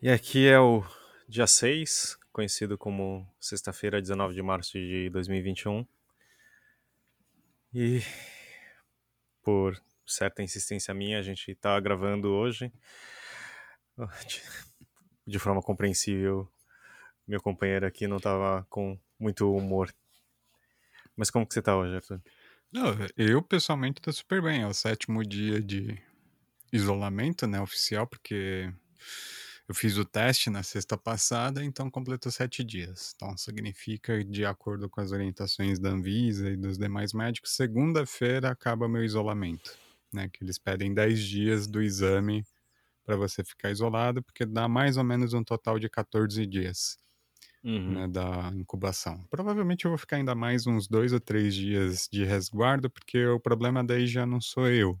E aqui é o dia 6, conhecido como sexta-feira, 19 de março de 2021. E por certa insistência minha, a gente está gravando hoje. De forma compreensível, meu companheiro aqui não estava com muito humor. Mas como que você está hoje, Arthur? Não, eu pessoalmente estou super bem. É o sétimo dia de isolamento, né, oficial, porque eu fiz o teste na sexta passada, então completou sete dias. Então significa, de acordo com as orientações da Anvisa e dos demais médicos, segunda-feira acaba meu isolamento. Né, que eles pedem 10 dias do exame para você ficar isolado, porque dá mais ou menos um total de 14 dias Uhum. né, da incubação. Provavelmente eu vou ficar ainda mais uns dois ou três dias de resguardo, porque o problema daí já não sou eu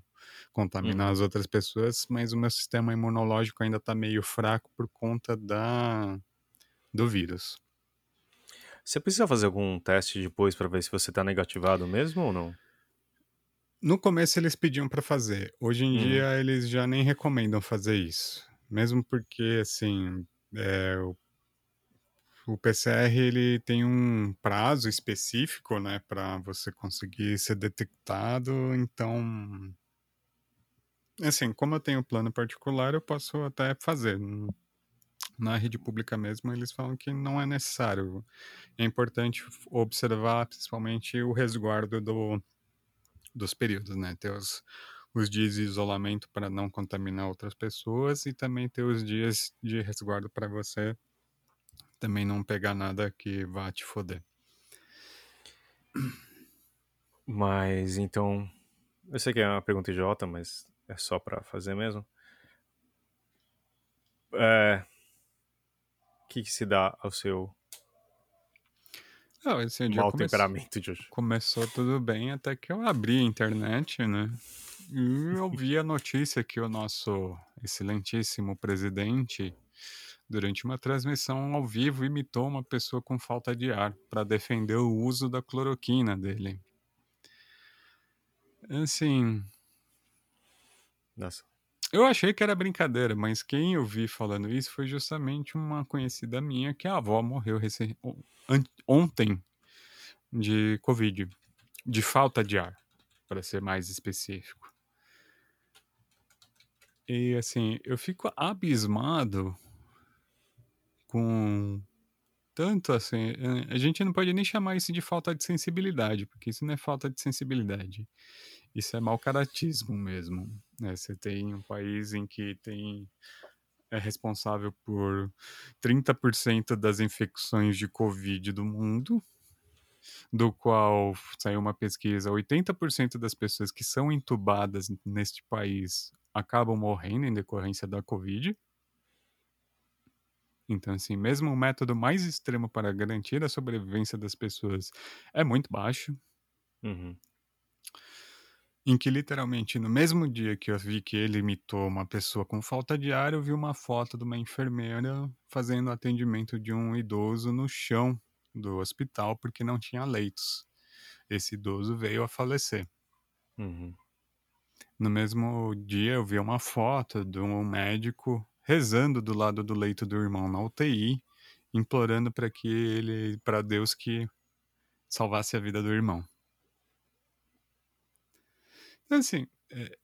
contaminar Uhum. as outras pessoas, mas o meu sistema imunológico ainda está meio fraco por conta da do vírus. Você precisa fazer algum teste depois para ver se você está negativado mesmo ou não? No começo eles pediam para fazer. Hoje em Uhum. dia eles já nem recomendam fazer isso, mesmo porque assim é, o, o PCR ele tem um prazo específico, né, para você conseguir ser detectado. Então, assim, como eu tenho plano particular, eu posso até fazer. Na rede pública mesmo, eles falam que não é necessário. É importante observar, principalmente, o resguardo do, dos períodos, né? Ter os, os dias de isolamento para não contaminar outras pessoas e também ter os dias de resguardo para você também não pegar nada que vá te foder. Mas então, eu sei que é uma pergunta idiota, mas é só para fazer mesmo. É, o que, que se dá ao seu Ah, esse dia mau come- temperamento de hoje? começou tudo bem até que eu abri a internet, né? E eu vi a notícia que o nosso excelentíssimo presidente, durante uma transmissão ao vivo, imitou uma pessoa com falta de ar para defender o uso da cloroquina dele. Assim, Nossa. eu achei que era brincadeira, mas quem eu vi falando isso foi justamente uma conhecida minha que a avó morreu ontem de Covid, de falta de ar, para ser mais específico. E assim, eu fico abismado com tanto assim. eh, A gente não pode nem chamar isso de falta de sensibilidade, porque isso não é falta de sensibilidade. Isso é mau caratismo mesmo. né? Você tem um país em que tem é responsável por 30% das infecções de Covid do mundo, do qual saiu uma pesquisa, 80% das pessoas que são entubadas neste país acabam morrendo em decorrência da Covid. Então, assim, mesmo o método mais extremo para garantir a sobrevivência das pessoas é muito baixo, Uhum. em que literalmente no mesmo dia que eu vi que ele imitou uma pessoa com falta de ar, eu vi uma foto de uma enfermeira fazendo atendimento de um idoso no chão do hospital porque não tinha leitos. Esse idoso veio a falecer. Uhum. No mesmo dia eu vi uma foto de um médico rezando do lado do leito do irmão na UTI, implorando para que ele, para Deus que salvasse a vida do irmão. Então, assim, é,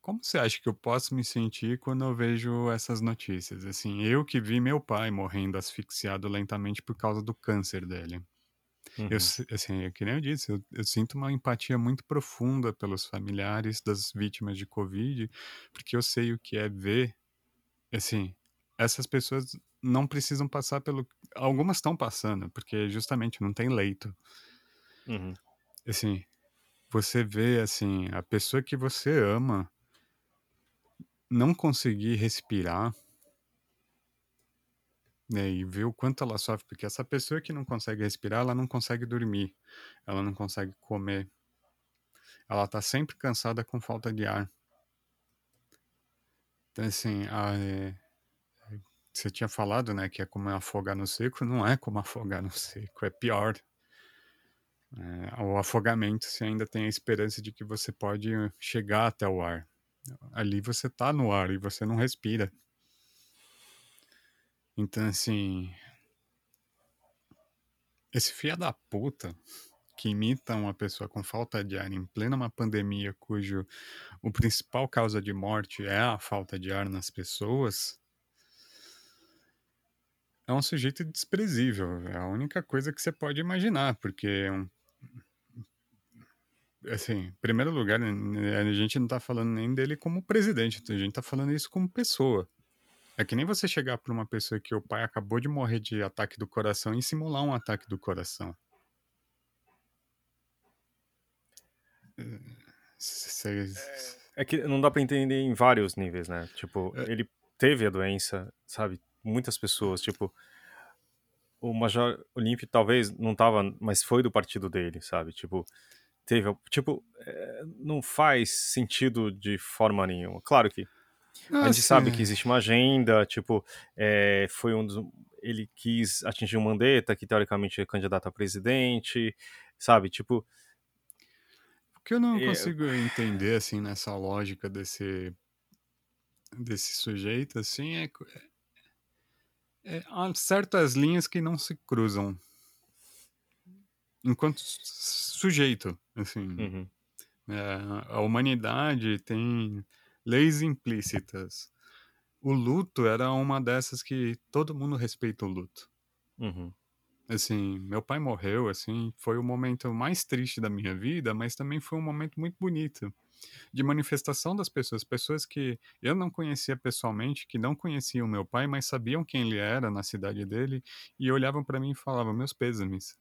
como você acha que eu posso me sentir quando eu vejo essas notícias? Assim, eu que vi meu pai morrendo asfixiado lentamente por causa do câncer dele. Uhum. Eu, assim, é que nem eu disse, eu, eu sinto uma empatia muito profunda pelos familiares das vítimas de Covid, porque eu sei o que é ver, assim, essas pessoas não precisam passar pelo... Algumas estão passando, porque justamente não tem leito. Uhum. Assim, você vê, assim, a pessoa que você ama não conseguir respirar, né, e ver o quanto ela sofre, porque essa pessoa que não consegue respirar, ela não consegue dormir, ela não consegue comer, ela tá sempre cansada com falta de ar. Então, assim, a, é, você tinha falado, né, que é como afogar no seco, não é como afogar no seco, é pior. É, o afogamento, você ainda tem a esperança de que você pode chegar até o ar. Ali você tá no ar e você não respira. Então, assim. Esse filho da puta que imita uma pessoa com falta de ar em plena uma pandemia cujo o principal causa de morte é a falta de ar nas pessoas, é um sujeito desprezível. É a única coisa que você pode imaginar, porque é um, assim, em primeiro lugar, a gente não tá falando nem dele como presidente, a gente tá falando isso como pessoa. É que nem você chegar para uma pessoa que o pai acabou de morrer de ataque do coração e simular um ataque do coração. É que não dá para entender em vários níveis, né? Tipo, é. ele teve a doença, sabe? Muitas pessoas, tipo, o Major Olímpio talvez não tava, mas foi do partido dele, sabe? Tipo, teve, tipo, é, não faz sentido de forma nenhuma. Claro que ah, a gente sim. sabe que existe uma agenda, tipo, é, foi um dos, ele quis atingir o Mandetta, que teoricamente é candidato a presidente, sabe? Tipo, o que eu não é, consigo entender assim nessa lógica desse desse sujeito assim é, é, há certas linhas que não se cruzam enquanto sujeito assim uhum. é, a humanidade tem leis implícitas. O luto era uma dessas que todo mundo respeita o luto. Uhum. Assim, meu pai morreu, assim, foi o momento mais triste da minha vida, mas também foi um momento muito bonito de manifestação das pessoas, pessoas que eu não conhecia pessoalmente, que não conheciam meu pai, mas sabiam quem ele era na cidade dele e olhavam para mim e falavam meus pêsames,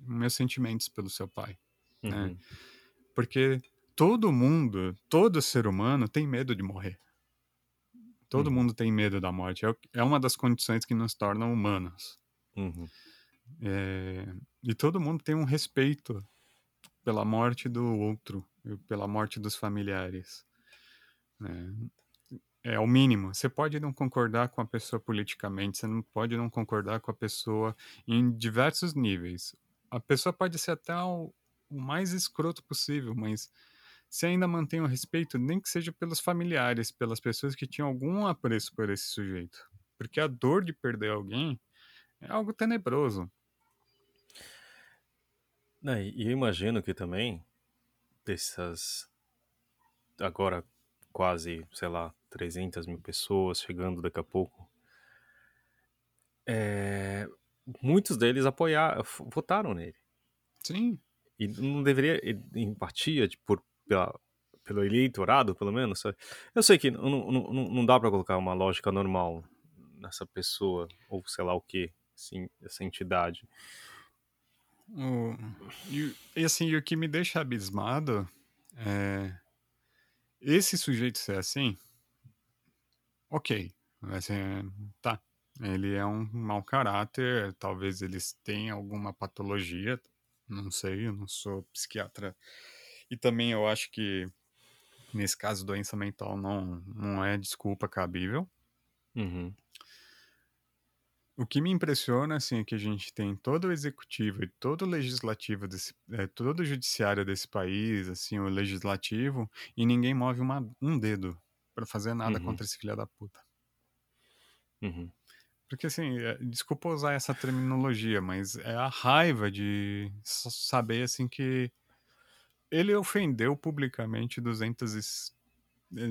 meus sentimentos pelo seu pai, né? uhum. né? Porque todo mundo, todo ser humano tem medo de morrer. Todo uhum. mundo tem medo da morte. É, é uma das condições que nos tornam humanos. Uhum. É, e todo mundo tem um respeito pela morte do outro, pela morte dos familiares. É, é o mínimo. Você pode não concordar com a pessoa politicamente, você não pode não concordar com a pessoa em diversos níveis. A pessoa pode ser até o, o mais escroto possível, mas se ainda mantém o respeito, nem que seja pelos familiares, pelas pessoas que tinham algum apreço por esse sujeito. Porque a dor de perder alguém é algo tenebroso. E eu imagino que também dessas agora quase, sei lá, 300 mil pessoas chegando daqui a pouco, é, muitos deles apoiaram, votaram nele. Sim. E não deveria empatia de, por pela, pelo eleitorado, pelo menos. Sabe? Eu sei que não, não, não dá para colocar uma lógica normal nessa pessoa, ou sei lá o que, assim, essa entidade. e, e, assim, o que me deixa abismado é esse sujeito ser assim, ok, assim, tá, ele é um mau caráter, talvez eles tenham alguma patologia, não sei, eu não sou psiquiatra e também eu acho que, nesse caso, doença mental não, não é desculpa cabível. Uhum. O que me impressiona, assim, é que a gente tem todo o executivo e todo o legislativo, desse, é, todo o judiciário desse país, assim, o legislativo, e ninguém move uma, um dedo para fazer nada uhum. contra esse filho da puta. Uhum. Porque, assim, é, desculpa usar essa terminologia, mas é a raiva de saber, assim, que ele ofendeu publicamente 200 e,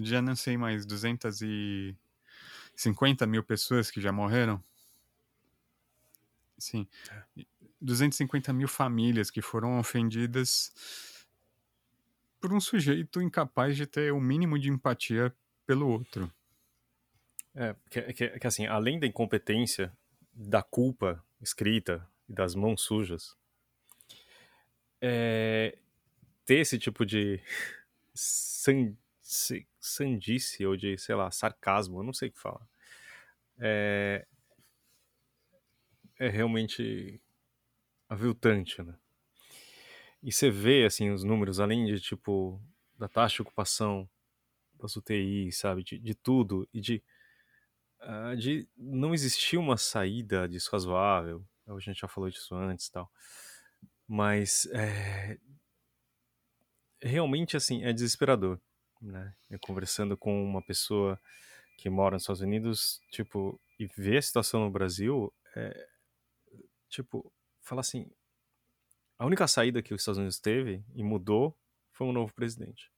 já não sei mais, 250 mil pessoas que já morreram. Sim. 250 mil famílias que foram ofendidas por um sujeito incapaz de ter o mínimo de empatia pelo outro. É, que, que, que assim, além da incompetência, da culpa escrita e das mãos sujas, é, ter esse tipo de san, sandice ou de, sei lá, sarcasmo, eu não sei o que falar. É, é realmente aviltante, né? E você vê, assim, os números, além de, tipo, da taxa de ocupação das UTIs, sabe, de, de tudo, e de, uh, de não existir uma saída disso razoável, a gente já falou disso antes e tal, mas é, realmente assim é desesperador, né? Eu conversando com uma pessoa que mora nos Estados Unidos, tipo, e vê a situação no Brasil, é, tipo, fala assim, a única saída que os Estados Unidos teve e mudou foi um novo presidente.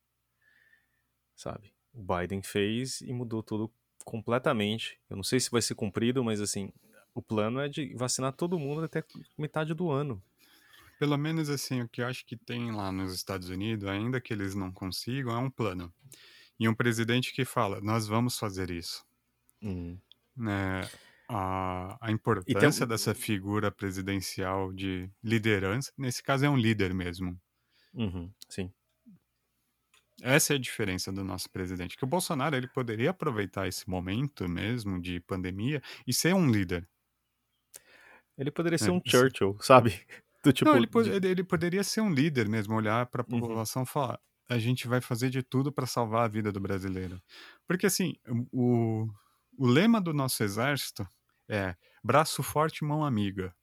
Sabe? O Biden fez e mudou tudo completamente. Eu não sei se vai ser cumprido, mas assim, o plano é de vacinar todo mundo até metade do ano. Pelo menos assim, o que eu acho que tem lá nos Estados Unidos, ainda que eles não consigam, é um plano. E um presidente que fala, nós vamos fazer isso. Uhum. Né? A, a importância tem... dessa figura presidencial de liderança, nesse caso é um líder mesmo. Uhum. Sim. Essa é a diferença do nosso presidente, que o Bolsonaro ele poderia aproveitar esse momento mesmo de pandemia e ser um líder. Ele poderia ser é, um Churchill, sabe? Do tipo, Não, ele, de... ele, poderia ser um líder mesmo, olhar para a uhum. população uhum. e falar: a gente vai fazer de tudo para salvar a vida do brasileiro. Porque assim, o, o lema do nosso exército é braço forte, mão amiga.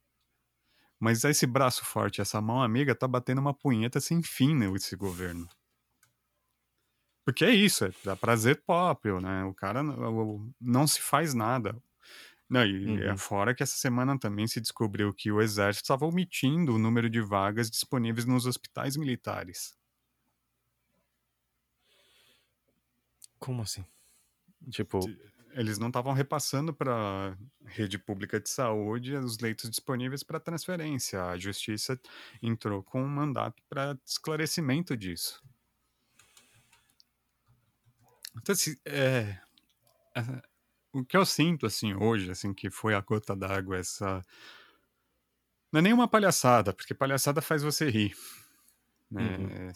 Mas esse braço forte, essa mão amiga, tá batendo uma punheta sem fim nesse governo. Porque é isso, é dá prazer próprio, né? O cara não, não se faz nada. Não, e é uhum. é fora que essa semana também se descobriu que o exército estava omitindo o número de vagas disponíveis nos hospitais militares. Como assim? Tipo, eles não estavam repassando para a rede pública de saúde os leitos disponíveis para transferência. A justiça entrou com um mandato para esclarecimento disso. Então, é, é, o que eu sinto, assim, hoje, assim, que foi a gota d'água, essa... Não é nenhuma palhaçada, porque palhaçada faz você rir. Né? Uhum.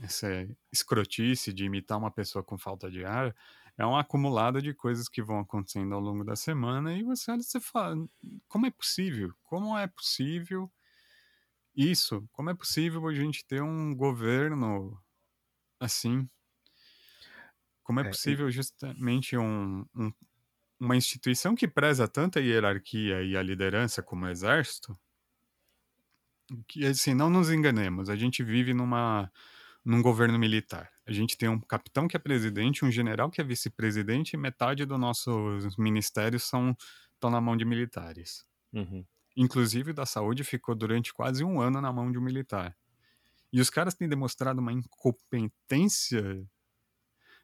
Essa escrotice de imitar uma pessoa com falta de ar é um acumulado de coisas que vão acontecendo ao longo da semana e você olha e você fala, como é possível? Como é possível isso? Como é possível a gente ter um governo assim? Como é, é possível justamente um, um, uma instituição que preza tanta hierarquia e a liderança como o exército? Que assim, não nos enganemos, a gente vive numa num governo militar. A gente tem um capitão que é presidente, um general que é vice-presidente e metade dos nossos ministérios são estão na mão de militares. Uhum. Inclusive da saúde ficou durante quase um ano na mão de um militar. E os caras têm demonstrado uma incompetência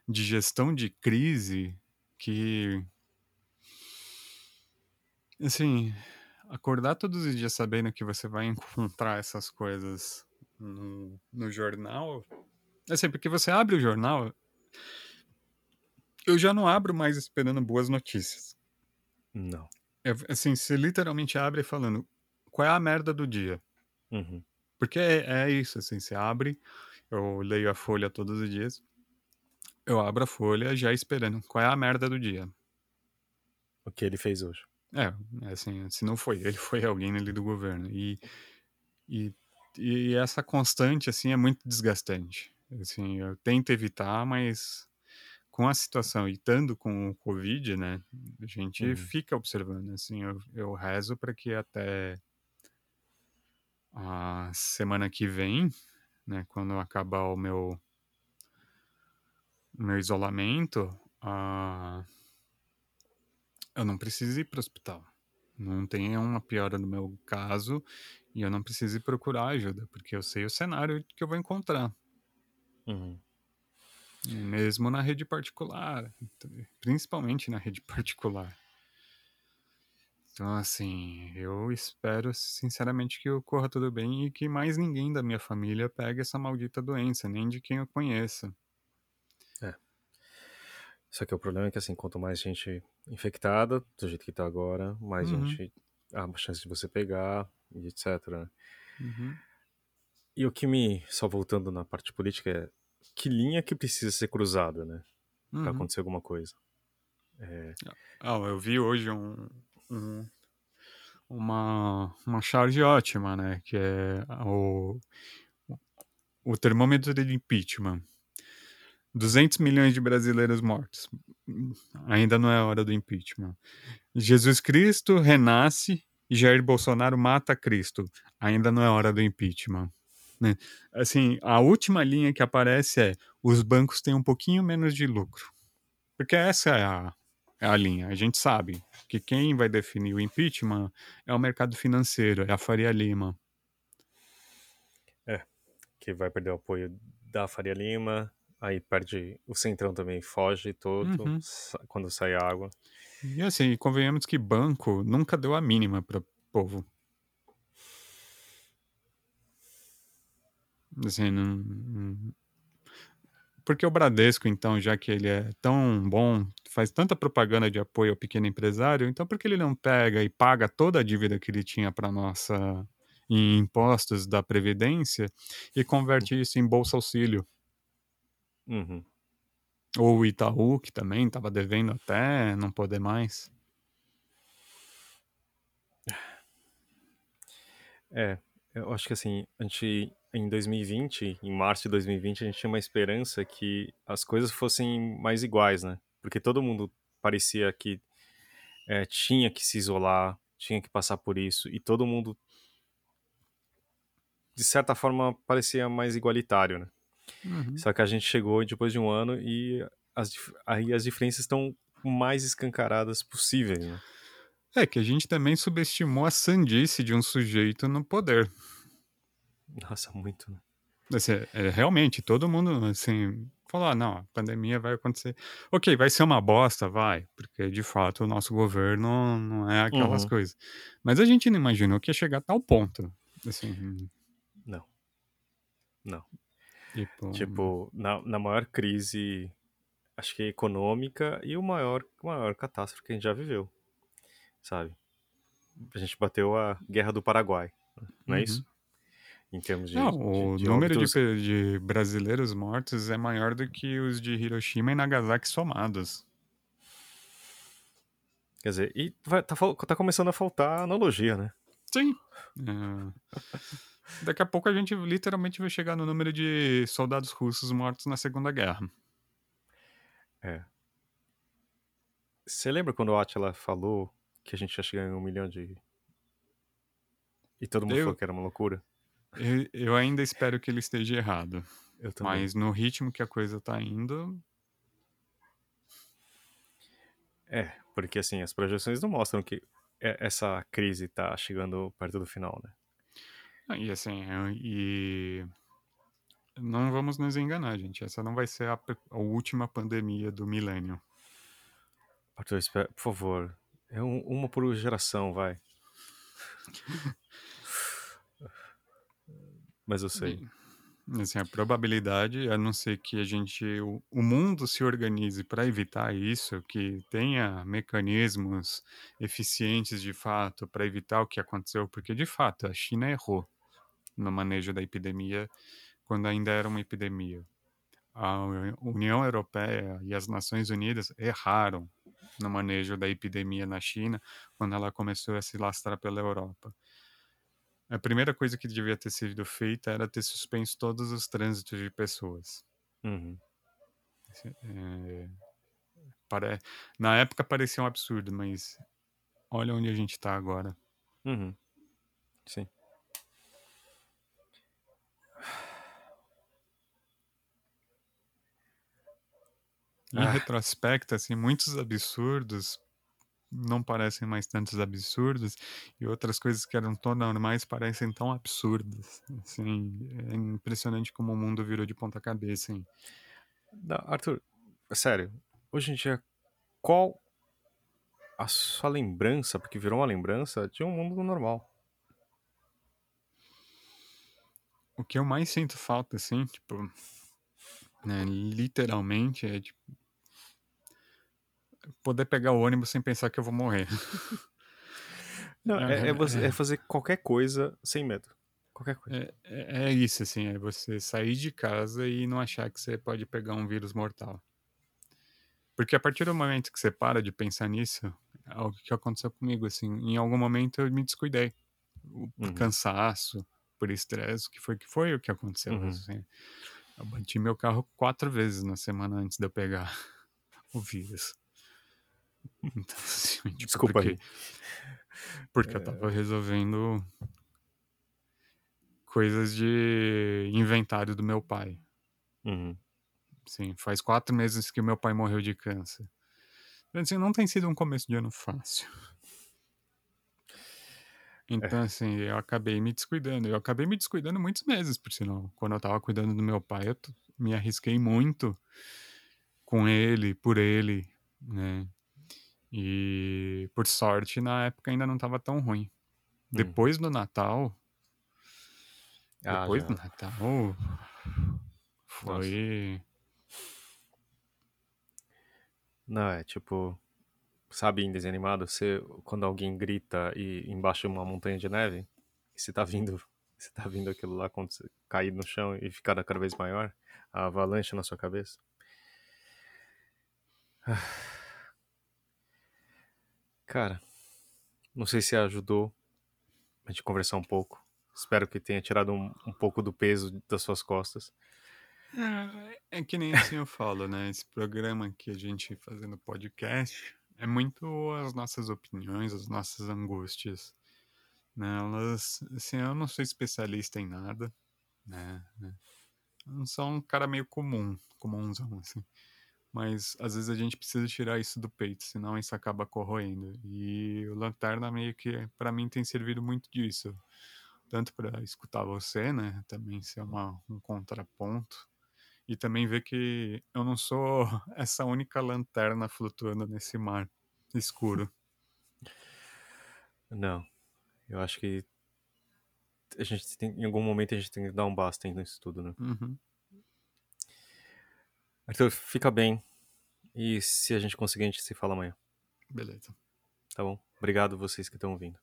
de gestão de crise que assim acordar todos os dias sabendo que você vai encontrar essas coisas no, no jornal. Assim, porque você abre o jornal. Eu já não abro mais esperando boas notícias. Não. É, assim, você literalmente abre falando qual é a merda do dia. Uhum. Porque é, é, isso, assim, você abre, eu leio a folha todos os dias, eu abro a folha já esperando qual é a merda do dia. O que ele fez hoje. É, assim, se não foi ele, foi alguém ali do governo. E, e e essa constante, assim, é muito desgastante. Assim, eu tento evitar, mas com a situação e estando com o Covid, né, a gente uhum. fica observando, assim, eu, eu rezo para que até a semana que vem, né, quando acabar o meu, meu isolamento, uh, eu não preciso ir para o hospital. Não tenha uma piora no meu caso e eu não preciso procurar ajuda, porque eu sei o cenário que eu vou encontrar. Uhum. Mesmo na rede particular, principalmente na rede particular. Então, assim, eu espero sinceramente que ocorra tudo bem e que mais ninguém da minha família pegue essa maldita doença, nem de quem eu conheça. Só que o problema é que, assim, quanto mais gente infectada, do jeito que tá agora, mais uhum. gente. Há chance de você pegar, e etc. Né? Uhum. E o que me, só voltando na parte política, é que linha que precisa ser cruzada, né? Uhum. Pra acontecer alguma coisa. É... Ah, eu vi hoje um, um, uma, uma charge ótima, né? Que é o, o termômetro de impeachment. 200 milhões de brasileiros mortos. Ainda não é hora do impeachment. Jesus Cristo renasce e Jair Bolsonaro mata Cristo. Ainda não é hora do impeachment. Né? Assim, a última linha que aparece é: os bancos têm um pouquinho menos de lucro. Porque essa é a, é a linha. A gente sabe que quem vai definir o impeachment é o mercado financeiro, é a Faria Lima. É, que vai perder o apoio da Faria Lima, aí perde. O Centrão também foge todo Uhum. quando sai água. E assim, convenhamos que banco nunca deu a mínima para povo. Assim, não, porque o Bradesco, então, já que ele é tão bom, faz tanta propaganda de apoio ao pequeno empresário, então por que ele não pega e paga toda a dívida que ele tinha para nossa em impostos da previdência e converte isso em bolsa auxílio? Uhum. Ou o Itaú, que também estava devendo até não poder mais. É, eu acho que assim, a gente em 2020, em março de 2020, a gente tinha uma esperança que as coisas fossem mais iguais, né? Porque todo mundo parecia que é, tinha que se isolar, tinha que passar por isso, e todo mundo, de certa forma, parecia mais igualitário, né? Uhum. Só que a gente chegou depois de um ano e as, aí as diferenças estão mais escancaradas possíveis, né? É que a gente também subestimou a sandice de um sujeito no poder. Nossa, muito, né? Assim, é, realmente, todo mundo, assim, falou, ah, não, a pandemia vai acontecer. Ok, vai ser uma bosta, vai, porque de fato o nosso governo não é aquelas Uhum. coisas. Mas a gente não imaginou que ia chegar a tal ponto. Assim, Não. Não. Tipo, Tipo, na, na maior crise, acho que econômica e o maior, maior catástrofe que a gente já viveu, sabe? A gente bateu a Guerra do Paraguai, não é uhum. isso? Em termos de, Não, de, o de número de, óbitos. pe- de brasileiros mortos é maior do que os de Hiroshima e Nagasaki somados. Quer dizer, e vai, tá, tá começando a faltar analogia, né? Sim. É. Daqui a pouco a gente literalmente vai chegar no número de soldados russos mortos na Segunda Guerra. É. Você lembra quando o Atila falou que a gente ia chegar em um milhão de. E todo mundo Eu- falou que era uma loucura? Eu, eu ainda espero que ele esteja errado. Eu também. Mas no ritmo que a coisa tá indo, É, porque assim, as projeções não mostram que essa crise tá chegando perto do final, né? E assim, eu- e não vamos nos enganar, gente. Essa não vai ser a, a última pandemia do milênio. Arthur, espera, por favor. É um- uma por geração, vai. Mas eu sei. E, assim, a probabilidade, a não ser que a gente, o, o mundo se organize para evitar isso, que tenha mecanismos eficientes de fato para evitar o que aconteceu, porque de fato a China errou no manejo da epidemia quando ainda era uma epidemia. A União Europeia e as Nações Unidas erraram no manejo da epidemia na China quando ela começou a se lastrar pela Europa. A primeira coisa que devia ter sido feita era ter suspenso todos os trânsitos de pessoas. Uhum. É. Na época parecia um absurdo, mas olha onde a gente está agora. Uhum. Sim. Em Ah. retrospecto, assim, muitos absurdos não parecem mais tantos absurdos e outras coisas que eram tão normais parecem tão absurdas. Assim, é impressionante como o mundo virou de ponta cabeça. Hein? Não, Arthur, sério, hoje em dia, qual a sua lembrança, porque virou uma lembrança, de um mundo normal? O que eu mais sinto falta, assim, tipo, né, literalmente, é tipo, poder pegar o ônibus sem pensar que eu vou morrer. Não, é, é você- é. é fazer qualquer coisa sem medo. Qualquer coisa. É, é, é isso, assim, é você sair de casa e não achar que você pode pegar um vírus mortal. Porque a partir do momento que você para de pensar nisso, é algo que aconteceu comigo, assim, em algum momento eu me descuidei. O- Por Uhum. cansaço, por estresse, que foi que foi o que aconteceu. Uhum. assim. Eu bati meu carro quatro vezes na semana antes de eu pegar o vírus. Então, assim, tipo, Desculpa porque, aí. É. porque eu tava resolvendo coisas de inventário do meu pai. Uhum. Sim, faz quatro meses que meu pai morreu de câncer. Então, assim, não tem sido um começo de ano fácil. Então, assim, eu acabei me descuidando. Eu acabei me descuidando muitos meses, por sinal. Quando eu tava cuidando do meu pai, eu me arrisquei muito com ele, por ele, né? E, por sorte, na época ainda não tava tão ruim. Depois do Natal, Ah, depois já. do Natal, foi... Não, é tipo. Sabe em desenho animado, você, quando alguém grita e embaixo de uma montanha de neve, você tá vindo. Você tá vindo aquilo lá você cair no chão e ficar cada vez maior, a avalanche na sua cabeça. Cara, não sei se ajudou a gente conversar um pouco. Espero que tenha tirado um, um pouco do peso das suas costas. É que nem assim eu falo, né? Esse programa que a gente fazendo podcast é muito as nossas opiniões, as nossas angústias. Né? Elas, assim, eu não sou especialista em nada, né? Eu sou um cara meio comum, comunzão, assim. Mas às vezes a gente precisa tirar isso do peito, senão isso acaba corroendo. E o Lanterna meio que, para mim, tem servido muito disso. Tanto para escutar você, né? Também ser uma, um contraponto e também ver que eu não sou essa única lanterna flutuando nesse mar escuro. Não, eu acho que a gente tem, em algum momento a gente tem que dar um basta nisso tudo, né? Uhum. Arthur, fica bem. E se a gente conseguir, a gente se fala amanhã. Beleza. Tá bom? Obrigado vocês que estão ouvindo.